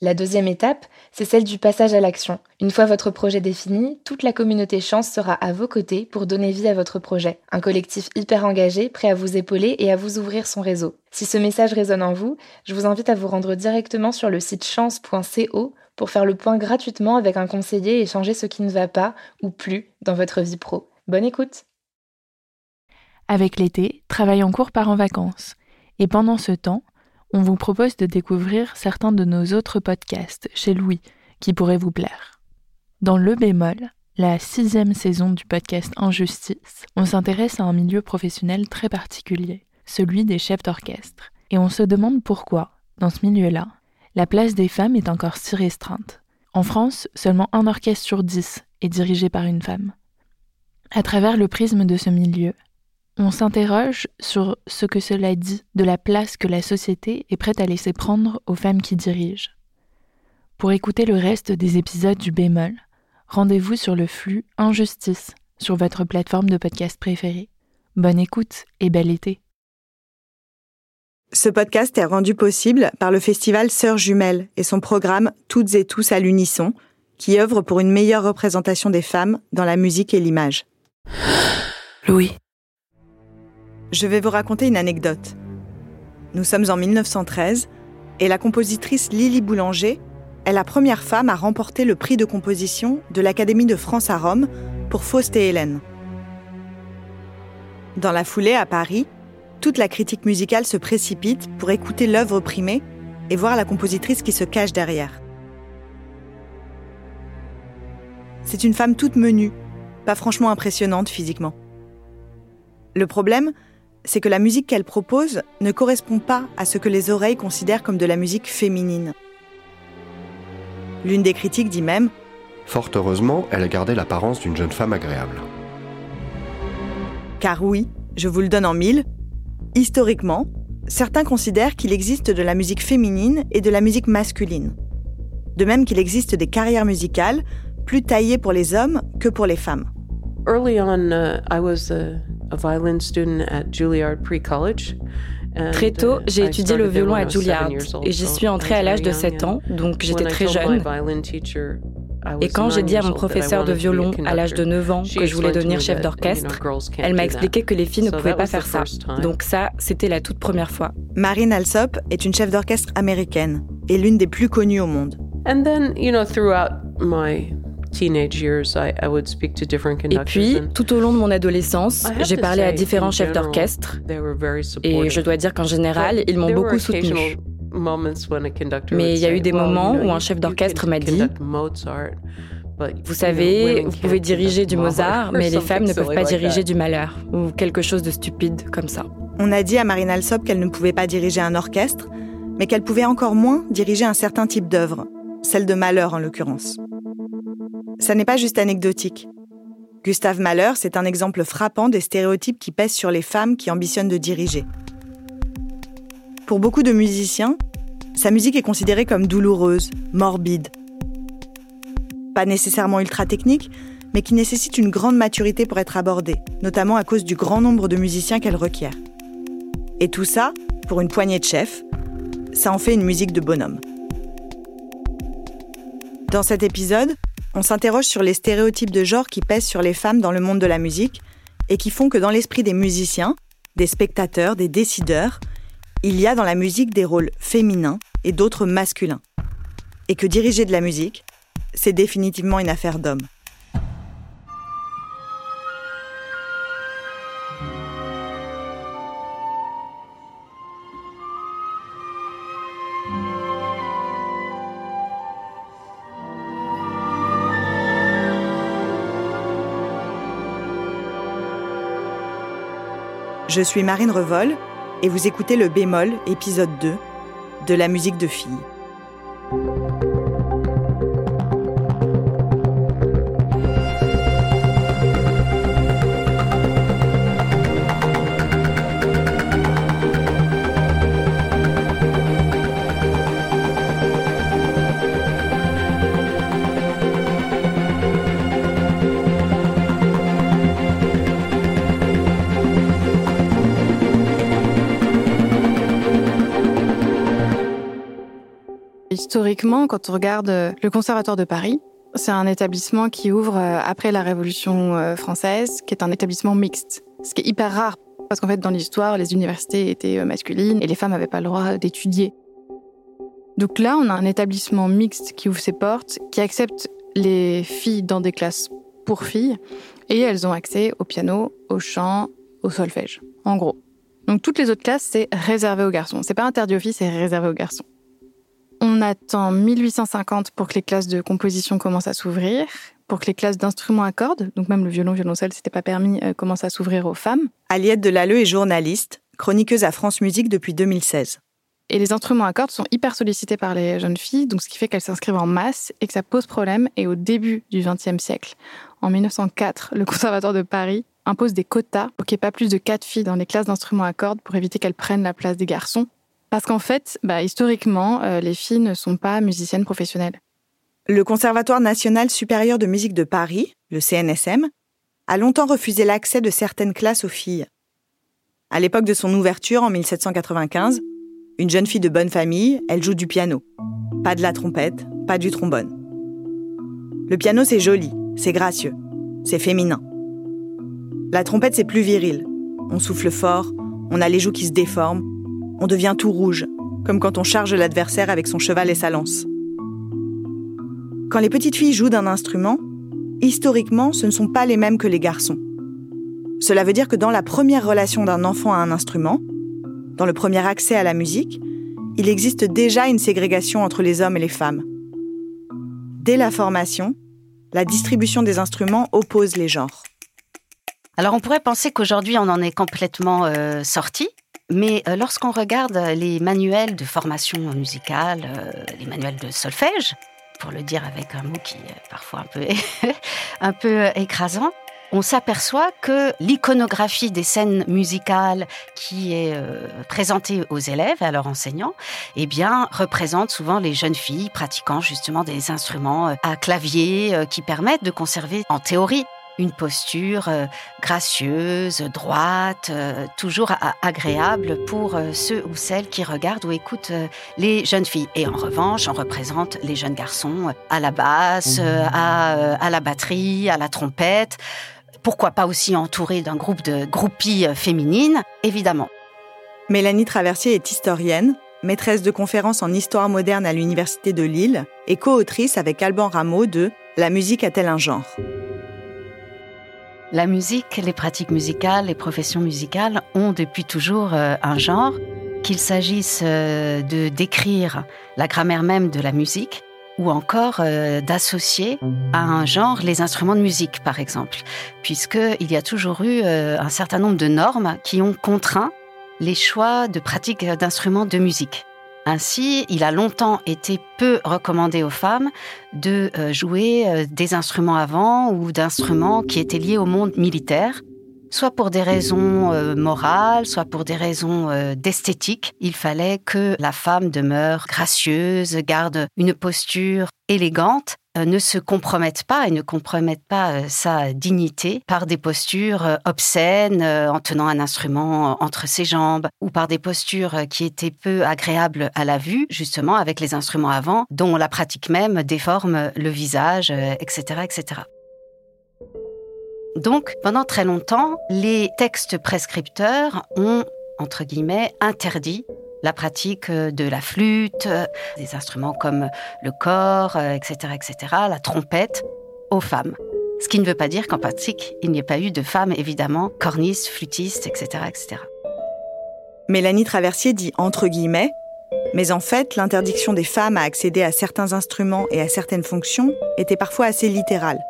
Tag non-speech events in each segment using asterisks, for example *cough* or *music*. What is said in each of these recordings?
La deuxième étape, c'est celle du passage à l'action. Une fois votre projet défini, toute la communauté Chance sera à vos côtés pour donner vie à votre projet. Un collectif hyper engagé, prêt à vous épauler et à vous ouvrir son réseau. Si ce message résonne en vous, je vous invite à vous rendre directement sur le site chance.co pour faire le point gratuitement avec un conseiller et changer ce qui ne va pas ou plus dans votre vie pro. Bonne écoute Avec l'été, travail en cours part en vacances. Et pendant ce temps, on vous propose de découvrir certains de nos autres podcasts chez Louis qui pourraient vous plaire. Dans Le bémol, la sixième saison du podcast Injustice, on s'intéresse à un milieu professionnel très particulier, celui des chefs d'orchestre. Et on se demande pourquoi, dans ce milieu-là, la place des femmes est encore si restreinte. En France, seulement un orchestre sur dix est dirigé par une femme. À travers le prisme de ce milieu, on s'interroge sur ce que cela dit de la place que la société est prête à laisser prendre aux femmes qui dirigent. Pour écouter le reste des épisodes du bémol, rendez-vous sur le flux Injustice sur votre plateforme de podcast préférée. Bonne écoute et bel été. Ce podcast est rendu possible par le festival Sœurs Jumelles et son programme Toutes et tous à l'unisson, qui œuvre pour une meilleure représentation des femmes dans la musique et l'image. Louis je vais vous raconter une anecdote. Nous sommes en 1913 et la compositrice Lily Boulanger est la première femme à remporter le prix de composition de l'Académie de France à Rome pour Faust et Hélène. Dans la foulée, à Paris, toute la critique musicale se précipite pour écouter l'œuvre primée et voir la compositrice qui se cache derrière. C'est une femme toute menue, pas franchement impressionnante physiquement. Le problème, c'est que la musique qu'elle propose ne correspond pas à ce que les oreilles considèrent comme de la musique féminine. L'une des critiques dit même Fort heureusement, elle a gardé l'apparence d'une jeune femme agréable. Car oui, je vous le donne en mille, historiquement, certains considèrent qu'il existe de la musique féminine et de la musique masculine. De même qu'il existe des carrières musicales plus taillées pour les hommes que pour les femmes. Early on, uh, I was Très tôt, j'ai étudié le violon à Juilliard et j'y suis entrée à l'âge de 7 ans, donc j'étais très jeune. Et quand j'ai dit à mon professeur de violon à l'âge de 9 ans que je voulais devenir chef d'orchestre, elle m'a expliqué que les filles ne pouvaient pas faire ça. Donc ça, c'était la toute première fois. Marine Alsop est une chef d'orchestre américaine et l'une des plus connues au monde. And then, you know, throughout my et puis, tout au long de mon adolescence, j'ai parlé à différents chefs d'orchestre et je dois dire qu'en général, ils m'ont beaucoup soutenu. Mais il y a eu des moments où un chef d'orchestre m'a dit vous savez, vous pouvez diriger du Mozart, mais les femmes ne peuvent pas diriger du malheur, ou quelque chose de stupide comme ça. On a dit à Marine Alsop qu'elle ne pouvait pas diriger un orchestre, mais qu'elle pouvait encore moins diriger un certain type d'œuvre, celle de malheur en l'occurrence. Ça n'est pas juste anecdotique. Gustave Mahler, c'est un exemple frappant des stéréotypes qui pèsent sur les femmes qui ambitionnent de diriger. Pour beaucoup de musiciens, sa musique est considérée comme douloureuse, morbide. Pas nécessairement ultra technique, mais qui nécessite une grande maturité pour être abordée, notamment à cause du grand nombre de musiciens qu'elle requiert. Et tout ça, pour une poignée de chefs, ça en fait une musique de bonhomme. Dans cet épisode, on s'interroge sur les stéréotypes de genre qui pèsent sur les femmes dans le monde de la musique et qui font que dans l'esprit des musiciens, des spectateurs, des décideurs, il y a dans la musique des rôles féminins et d'autres masculins. Et que diriger de la musique, c'est définitivement une affaire d'hommes. Je suis Marine Revol et vous écoutez le bémol, épisode 2, de la musique de filles. Historiquement, quand on regarde euh, le Conservatoire de Paris, c'est un établissement qui ouvre euh, après la Révolution euh, française, qui est un établissement mixte. Ce qui est hyper rare, parce qu'en fait, dans l'histoire, les universités étaient masculines et les femmes n'avaient pas le droit d'étudier. Donc là, on a un établissement mixte qui ouvre ses portes, qui accepte les filles dans des classes pour filles, et elles ont accès au piano, au chant, au solfège, en gros. Donc toutes les autres classes, c'est réservé aux garçons. C'est pas interdit aux filles, c'est réservé aux garçons. On attend 1850 pour que les classes de composition commencent à s'ouvrir, pour que les classes d'instruments à cordes, donc même le violon, violoncelle, c'était pas permis, euh, commencent à s'ouvrir aux femmes. Aliette Delalleux est journaliste, chroniqueuse à France Musique depuis 2016. Et les instruments à cordes sont hyper sollicités par les jeunes filles, donc ce qui fait qu'elles s'inscrivent en masse et que ça pose problème. Et au début du XXe siècle, en 1904, le Conservatoire de Paris impose des quotas pour qu'il n'y ait pas plus de quatre filles dans les classes d'instruments à cordes pour éviter qu'elles prennent la place des garçons. Parce qu'en fait, bah, historiquement, euh, les filles ne sont pas musiciennes professionnelles. Le Conservatoire national supérieur de musique de Paris, le CNSM, a longtemps refusé l'accès de certaines classes aux filles. À l'époque de son ouverture en 1795, une jeune fille de bonne famille, elle joue du piano. Pas de la trompette, pas du trombone. Le piano, c'est joli, c'est gracieux, c'est féminin. La trompette, c'est plus viril. On souffle fort, on a les joues qui se déforment, on devient tout rouge, comme quand on charge l'adversaire avec son cheval et sa lance. Quand les petites filles jouent d'un instrument, historiquement, ce ne sont pas les mêmes que les garçons. Cela veut dire que dans la première relation d'un enfant à un instrument, dans le premier accès à la musique, il existe déjà une ségrégation entre les hommes et les femmes. Dès la formation, la distribution des instruments oppose les genres. Alors on pourrait penser qu'aujourd'hui on en est complètement euh, sorti, mais euh, lorsqu'on regarde les manuels de formation musicale, euh, les manuels de solfège, pour le dire avec un mot qui est parfois un peu, *laughs* un peu écrasant, on s'aperçoit que l'iconographie des scènes musicales qui est euh, présentée aux élèves et à leurs enseignants, eh bien, représente souvent les jeunes filles pratiquant justement des instruments à clavier qui permettent de conserver en théorie une posture euh, gracieuse, droite, euh, toujours agréable pour euh, ceux ou celles qui regardent ou écoutent les jeunes filles. Et en revanche, on représente les jeunes garçons à la basse, à, à la batterie, à la trompette. Pourquoi pas aussi entouré d'un groupe de groupies féminines, évidemment. Mélanie Traversier est historienne, maîtresse de conférences en histoire moderne à l'Université de Lille et co-autrice avec Alban Rameau de La musique a-t-elle un genre? La musique, les pratiques musicales, les professions musicales ont depuis toujours euh, un genre, qu'il s'agisse euh, de décrire la grammaire même de la musique ou encore euh, d'associer à un genre les instruments de musique, par exemple, puisqu'il y a toujours eu un certain nombre de normes qui ont contraint les choix de pratiques d'instruments de musique. Ainsi, il a longtemps été peu recommandé aux femmes de euh, jouer euh, des instruments avant ou d'instruments qui étaient liés au monde militaire. Soit pour des raisons euh, morales, soit pour des raisons euh, d'esthétique. Il fallait que la femme demeure gracieuse, garde une posture élégante, euh, ne se compromette pas et ne compromette pas sa dignité par des postures obscènes en tenant un instrument entre ses jambes ou par des postures qui étaient peu agréables à la vue, justement avec les instruments avant, dont la pratique même déforme le visage, etc., etc. Donc, pendant très longtemps, les textes prescripteurs ont, entre guillemets, interdit la pratique de la flûte, des instruments comme le corps, etc., etc., la trompette, aux femmes. Ce qui ne veut pas dire qu'en pratique, il n'y ait pas eu de femmes, évidemment, cornistes, flûtistes, etc., etc. Mélanie Traversier dit entre guillemets, mais en fait, l'interdiction des femmes à accéder à certains instruments et à certaines fonctions était parfois assez littérale.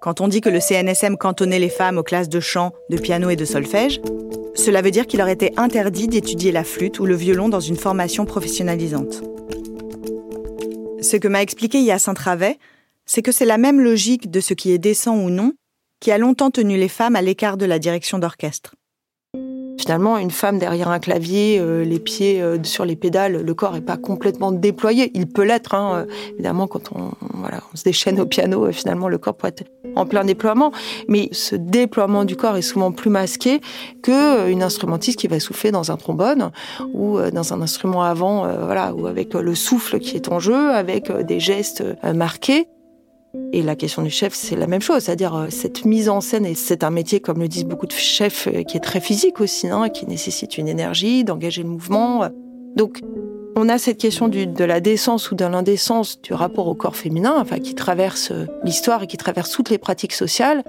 Quand on dit que le CNSM cantonnait les femmes aux classes de chant, de piano et de solfège, cela veut dire qu'il leur était interdit d'étudier la flûte ou le violon dans une formation professionnalisante. Ce que m'a expliqué Hyacinthe Ravet, c'est que c'est la même logique de ce qui est décent ou non qui a longtemps tenu les femmes à l'écart de la direction d'orchestre. Finalement, une femme derrière un clavier, euh, les pieds euh, sur les pédales, le corps n'est pas complètement déployé. Il peut l'être, hein, euh, évidemment, quand on, voilà, on se déchaîne au piano, finalement, le corps pourrait être en plein déploiement. Mais ce déploiement du corps est souvent plus masqué qu'une instrumentiste qui va souffler dans un trombone ou dans un instrument avant, voilà, ou avec le souffle qui est en jeu, avec des gestes marqués. Et la question du chef, c'est la même chose, c'est-à-dire euh, cette mise en scène, et c'est un métier, comme le disent beaucoup de chefs, euh, qui est très physique aussi, hein, qui nécessite une énergie, d'engager le mouvement. Donc, on a cette question de la décence ou de l'indécence du rapport au corps féminin, enfin, qui traverse euh, l'histoire et qui traverse toutes les pratiques sociales.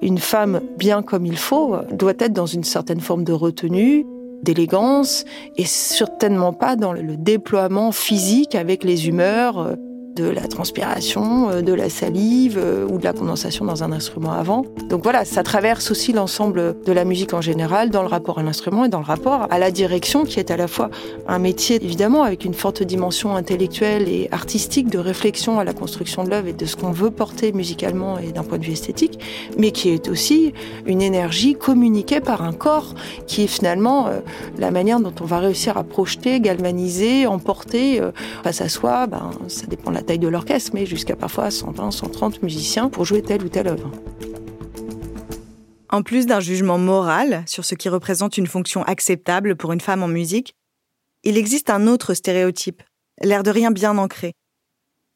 Une femme, bien comme il faut, doit être dans une certaine forme de retenue, d'élégance, et certainement pas dans le déploiement physique avec les humeurs, de la transpiration, euh, de la salive euh, ou de la condensation dans un instrument avant. Donc voilà, ça traverse aussi l'ensemble de la musique en général, dans le rapport à l'instrument et dans le rapport à la direction, qui est à la fois un métier évidemment avec une forte dimension intellectuelle et artistique de réflexion à la construction de l'œuvre et de ce qu'on veut porter musicalement et d'un point de vue esthétique, mais qui est aussi une énergie communiquée par un corps qui est finalement euh, la manière dont on va réussir à projeter, galvaniser, emporter face à soi. Ben, ça dépend de la de l'orchestre, mais jusqu'à parfois 120, 130 musiciens pour jouer telle ou telle œuvre. En plus d'un jugement moral sur ce qui représente une fonction acceptable pour une femme en musique, il existe un autre stéréotype, l'air de rien bien ancré,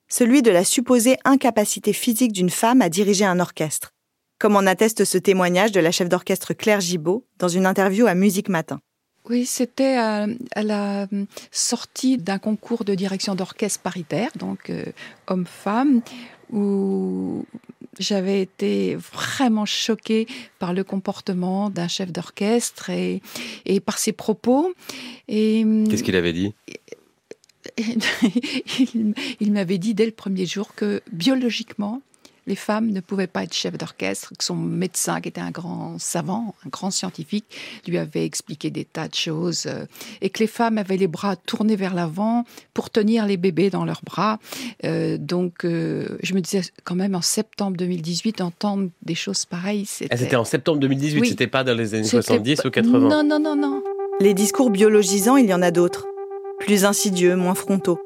celui de la supposée incapacité physique d'une femme à diriger un orchestre, comme en atteste ce témoignage de la chef d'orchestre Claire Gibault dans une interview à Musique Matin. Oui, c'était à, la sortie d'un concours de direction d'orchestre paritaire, donc euh, homme-femme, où j'avais été vraiment choquée par le comportement d'un chef d'orchestre et, et, par ses propos. Qu'est-ce qu'il avait dit? *laughs* Il, il m'avait dit dès le premier jour que biologiquement, les femmes ne pouvaient pas être chef d'orchestre, que son médecin, qui était un grand savant, un grand scientifique, lui avait expliqué des tas de choses, euh, et que les femmes avaient les bras tournés vers l'avant pour tenir les bébés dans leurs bras. Euh, donc, euh, je me disais quand même en septembre 2018, entendre des choses pareilles, c'était... Ah, c'était en septembre 2018, c'était pas dans les années 70 ou 80 Non, non, non, non. Les discours biologisants, il y en a d'autres, plus insidieux, moins frontaux.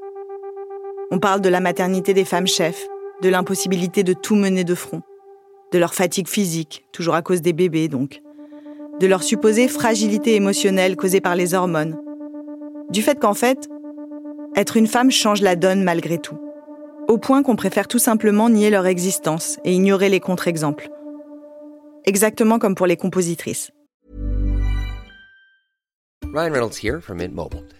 On parle de la maternité des femmes chefs, de l'impossibilité de tout mener de front, de leur fatigue physique, toujours à cause des bébés donc, de leur supposée fragilité émotionnelle causée par les hormones, du fait qu'en fait, être une femme change la donne malgré tout, au point qu'on préfère tout simplement nier leur existence et ignorer les contre-exemples. Exactement comme pour les compositrices. Ryan Reynolds here from Mint.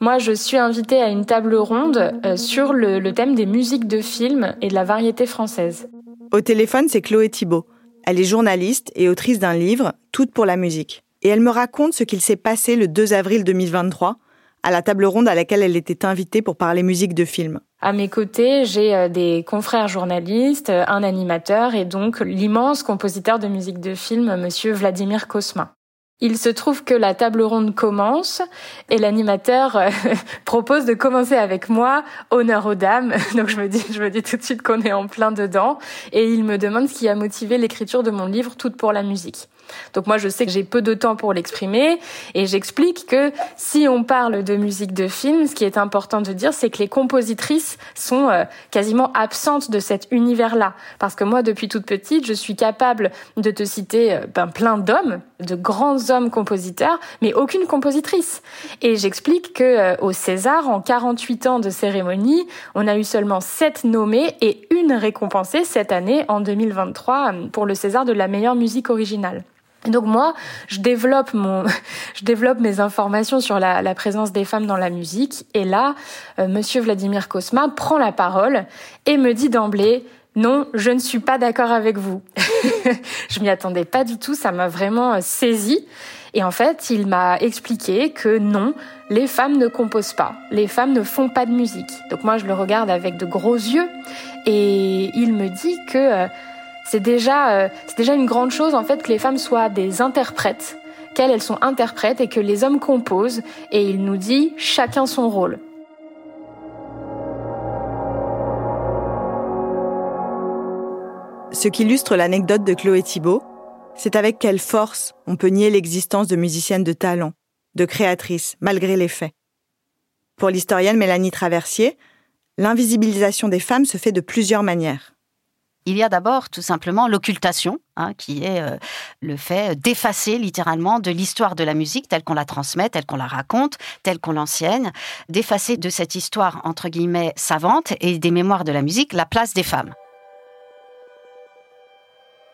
Moi, je suis invitée à une table ronde euh, sur le, le thème des musiques de films et de la variété française. Au téléphone, c'est Chloé Thibault. Elle est journaliste et autrice d'un livre, Toutes pour la musique. Et elle me raconte ce qu'il s'est passé le 2 avril 2023 à la table ronde à laquelle elle était invitée pour parler musique de film. À mes côtés, j'ai euh, des confrères journalistes, euh, un animateur et donc l'immense compositeur de musique de film, monsieur Vladimir Kosma. Il se trouve que la table ronde commence et l'animateur euh, *laughs* propose de commencer avec moi, honneur aux dames. *laughs* Donc je me dis, je me dis tout de suite qu'on est en plein dedans et il me demande ce qui a motivé l'écriture de mon livre Toute pour la musique. Donc moi, je sais que j'ai peu de temps pour l'exprimer et j'explique que si on parle de musique de film, ce qui est important de dire, c'est que les compositrices sont euh, quasiment absentes de cet univers-là. Parce que moi, depuis toute petite, je suis capable de te citer euh, ben, plein d'hommes, de grands hommes compositeurs, mais aucune compositrice. Et j'explique que euh, au César, en 48 ans de cérémonie, on a eu seulement 7 nommés et une récompensée cette année en 2023 pour le César de la meilleure musique originale. Donc moi, je développe mon, *laughs* je développe mes informations sur la, présence des femmes dans la musique. Et là, euh, Monsieur Vladimir Kosma prend la parole et me dit d'emblée non, je ne suis pas d'accord avec vous. *laughs* je m'y attendais pas du tout, ça m'a vraiment euh, saisi. Et en fait, il m'a expliqué que non, les femmes ne composent pas, les femmes ne font pas de musique. Donc moi, je le regarde avec de gros yeux et il me dit que euh, c'est déjà, euh, déjà une grande chose en fait que les femmes soient des interprètes, qu'elles elles sont interprètes et que les hommes composent. Et il nous dit chacun son rôle. Ce qui illustre l'anecdote de Chloé Thibault, c'est avec quelle force on peut nier l'existence de musiciennes de talent, de créatrices, malgré les faits. Pour l'historienne Mélanie Traversier, l'invisibilisation des femmes se fait de plusieurs manières. Il y a d'abord tout simplement l'occultation, hein, qui est euh, le fait d'effacer littéralement de l'histoire de la musique telle qu'on la transmet, telle qu'on la raconte, telle qu'on l'enseigne, d'effacer de cette histoire entre guillemets savante et des mémoires de la musique la place des femmes.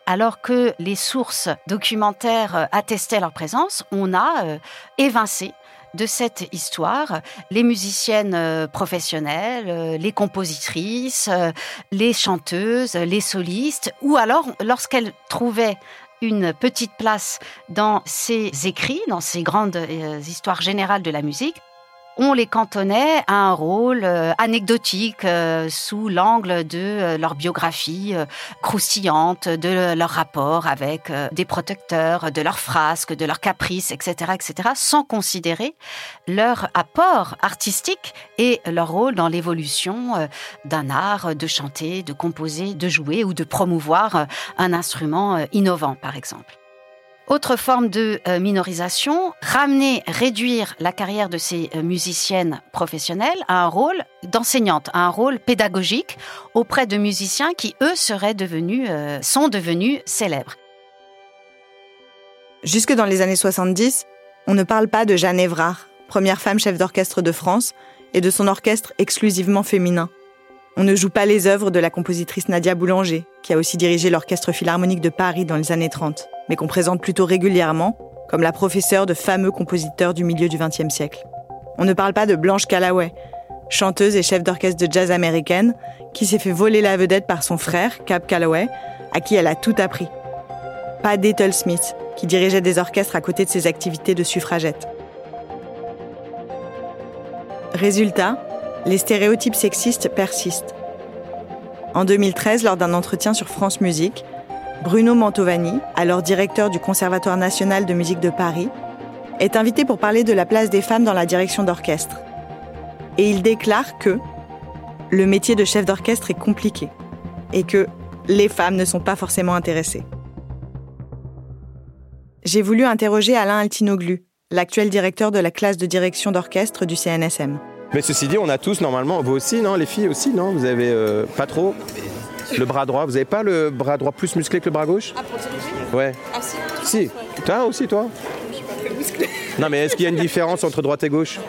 Alors que les sources documentaires attestaient leur présence, on a euh, évincé de cette histoire les musiciennes euh, professionnelles, euh, les compositrices, euh, les chanteuses, les solistes, ou alors lorsqu'elles trouvaient une petite place dans ces écrits, dans ces grandes histoires générales de la musique, on les cantonnait à un rôle euh, anecdotique euh, sous l'angle de euh, leur biographie croustillante, de leur rapport avec des protecteurs, de leurs frasques, de leurs caprices, etc., etc., sans considérer leur apport artistique et leur rôle dans l'évolution d'un art de chanter, de composer, de jouer ou de promouvoir un instrument innovant, par exemple. Autre forme de euh, minorisation, ramener, réduire la carrière de ces euh, musiciennes professionnelles à un rôle d'enseignante, à un rôle pédagogique auprès de musiciens qui, eux, seraient devenus, euh, sont devenus célèbres. Jusque dans les années 70, on ne parle pas de Jeanne Évrard, première femme chef d'orchestre de France, et de son orchestre exclusivement féminin. On ne joue pas les œuvres de la compositrice Nadia Boulanger, qui a aussi dirigé l'Orchestre Philharmonique de Paris dans les années 30, mais qu'on présente plutôt régulièrement comme la professeure de fameux compositeurs du milieu du XXe siècle. On ne parle pas de Blanche Calloway, chanteuse et chef d'orchestre de jazz américaine, qui s'est fait voler la vedette par son frère, Cap Calloway, à qui elle a tout appris. Pas d'Ethel Smith, qui dirigeait des orchestres à côté de ses activités de suffragette. Résultat, les stéréotypes sexistes persistent. En 2013, lors d'un entretien sur France Musique, Bruno Mantovani, alors directeur du Conservatoire national de musique de Paris, est invité pour parler de la place des femmes dans la direction d'orchestre. Et il déclare que le métier de chef d'orchestre est compliqué et que les femmes ne sont pas forcément intéressées. J'ai voulu interroger Alain Altinoglu, l'actuel directeur de la classe de direction d'orchestre du CNSM. Mais ceci dit, on a tous normalement, vous aussi, non Les filles aussi, non Vous avez euh, pas trop le bras droit. Vous n'avez pas le bras droit plus musclé que le bras gauche? Ah, pour diriger? Ouais. Ah, si. Si. Toi aussi, toi? Je suis pas très musclé. Non, mais est-ce qu'il y a une différence entre droite et gauche?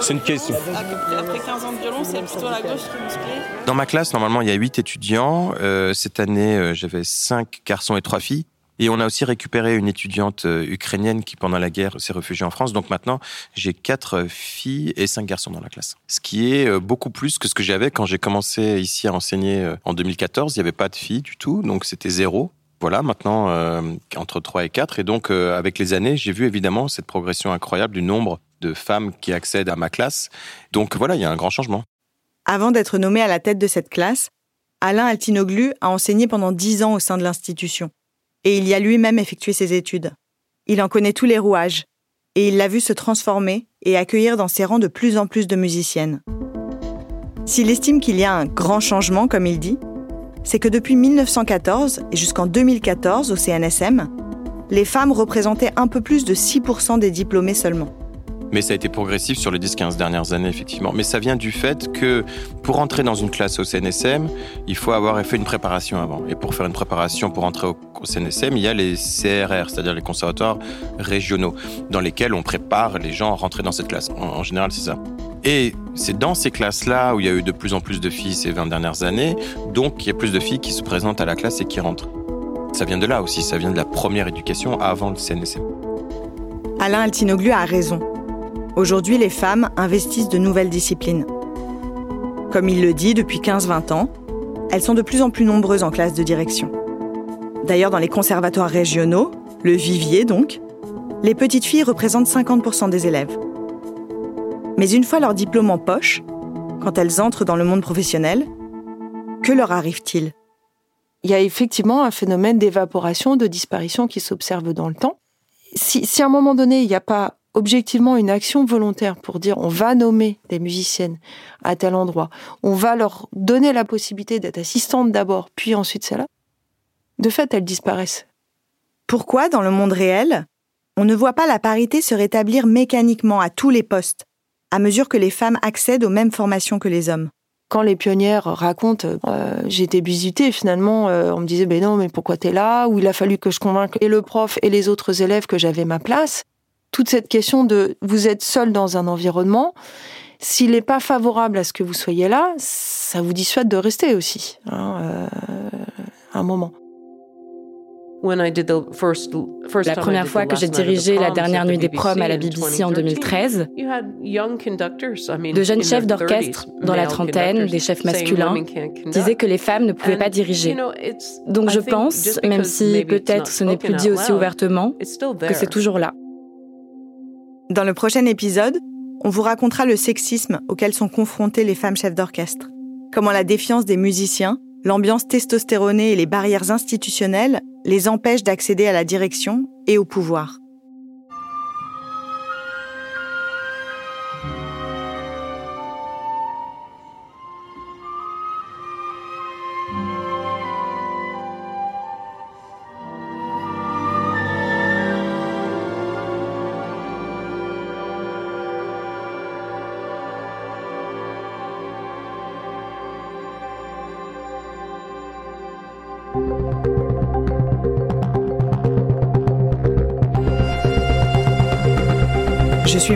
C'est une question. Après 15 ans de violon, c'est plutôt la gauche qui est musclée. Dans ma classe, normalement, il y a 8 étudiants. Euh, cette année, euh, j'avais 5 garçons et 3 filles. Et on a aussi récupéré une étudiante euh, ukrainienne qui, pendant la guerre, s'est réfugiée en France. Donc maintenant, j'ai quatre filles et cinq garçons dans la classe. Ce qui est euh, beaucoup plus que ce que j'avais quand j'ai commencé ici à enseigner euh, en 2014. Il n'y avait pas de filles du tout, donc c'était zéro. Voilà, maintenant, entre 3 et 4. Et donc, avec les années, j'ai vu évidemment cette progression incroyable du nombre de femmes qui accèdent à ma classe. Donc voilà, il y a un grand changement. Avant d'être nommé à la tête de cette classe, Alain Altinoglu a enseigné pendant 10 ans au sein de l'institution et il y a lui-même effectué ses études. Il en connaît tous les rouages, et il l'a vu se transformer et accueillir dans ses rangs de plus en plus de musiciennes. S'il estime qu'il y a un grand changement, comme il dit, c'est que depuis 1914 et jusqu'en 2014 au CNSM, les femmes représentaient un peu plus de 6% des diplômés seulement. Mais ça a été progressif sur les 10-15 dernières années, effectivement. Mais ça vient du fait que pour entrer dans une classe au CNSM, il faut avoir fait une préparation avant. Et pour faire une préparation pour entrer au, CNSM, il y a les CRR, c'est-à-dire les conservatoires régionaux, dans lesquels on prépare les gens à rentrer dans cette classe. En, général, c'est ça. Et c'est dans ces classes-là où il y a eu de plus en plus de filles ces 20 dernières années, donc il y a plus de filles qui se présentent à la classe et qui rentrent. Ça vient de là aussi, ça vient de la première éducation avant le CNSM. Alain Altinoglu a raison. Aujourd'hui, les femmes investissent de nouvelles disciplines. Comme il le dit depuis 15-20 ans, elles sont de plus en plus nombreuses en classe de direction. D'ailleurs, dans les conservatoires régionaux, le vivier donc, les petites filles représentent 50% des élèves. Mais une fois leur diplôme en poche, quand elles entrent dans le monde professionnel, que leur arrive-t-il? Il y a effectivement un phénomène d'évaporation, de disparition qui s'observe dans le temps. Si, si, à un moment donné, il n'y a pas objectivement une action volontaire pour dire on va nommer des musiciennes à tel endroit, on va leur donner la possibilité d'être assistantes d'abord, puis ensuite celle-là, de fait, elles disparaissent. Pourquoi, dans le monde réel, on ne voit pas la parité se rétablir mécaniquement à tous les postes, à mesure que les femmes accèdent aux mêmes formations que les hommes? Quand les pionnières racontent euh, j'étais visitée finalement euh, on me disait ben non mais pourquoi t'es là? Ou il a fallu que je convainque et le prof et les autres élèves que j'avais ma place toute cette question de vous êtes seul dans un environnement, s'il n'est pas favorable à ce que vous soyez là, ça vous dissuade de rester aussi, hein, euh, un moment. La première fois que j'ai dirigé la dernière nuit des proms à la BBC en 2013, de jeunes chefs d'orchestre dans la trentaine, des chefs masculins, disaient que les femmes ne pouvaient pas diriger. Donc je pense, même si peut-être ce n'est plus dit aussi ouvertement, que c'est toujours là. Dans le prochain épisode, on vous racontera le sexisme auquel sont confrontées les femmes chefs d'orchestre. Comment la défiance des musiciens, l'ambiance testostéronée et les barrières institutionnelles les empêchent d'accéder à la direction et au pouvoir.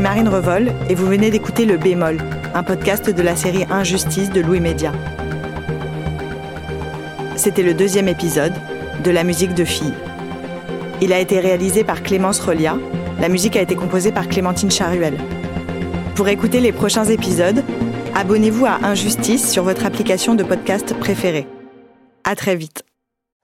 Suis Marine Revol et vous venez d'écouter Le Bémol, un podcast de la série Injustice de Louis Média. C'était le deuxième épisode de La musique de filles. Il a été réalisé par Clémence Relia. La musique a été composée par Clémentine Charuel. Pour écouter les prochains épisodes, abonnez-vous à Injustice sur votre application de podcast préférée. À très vite.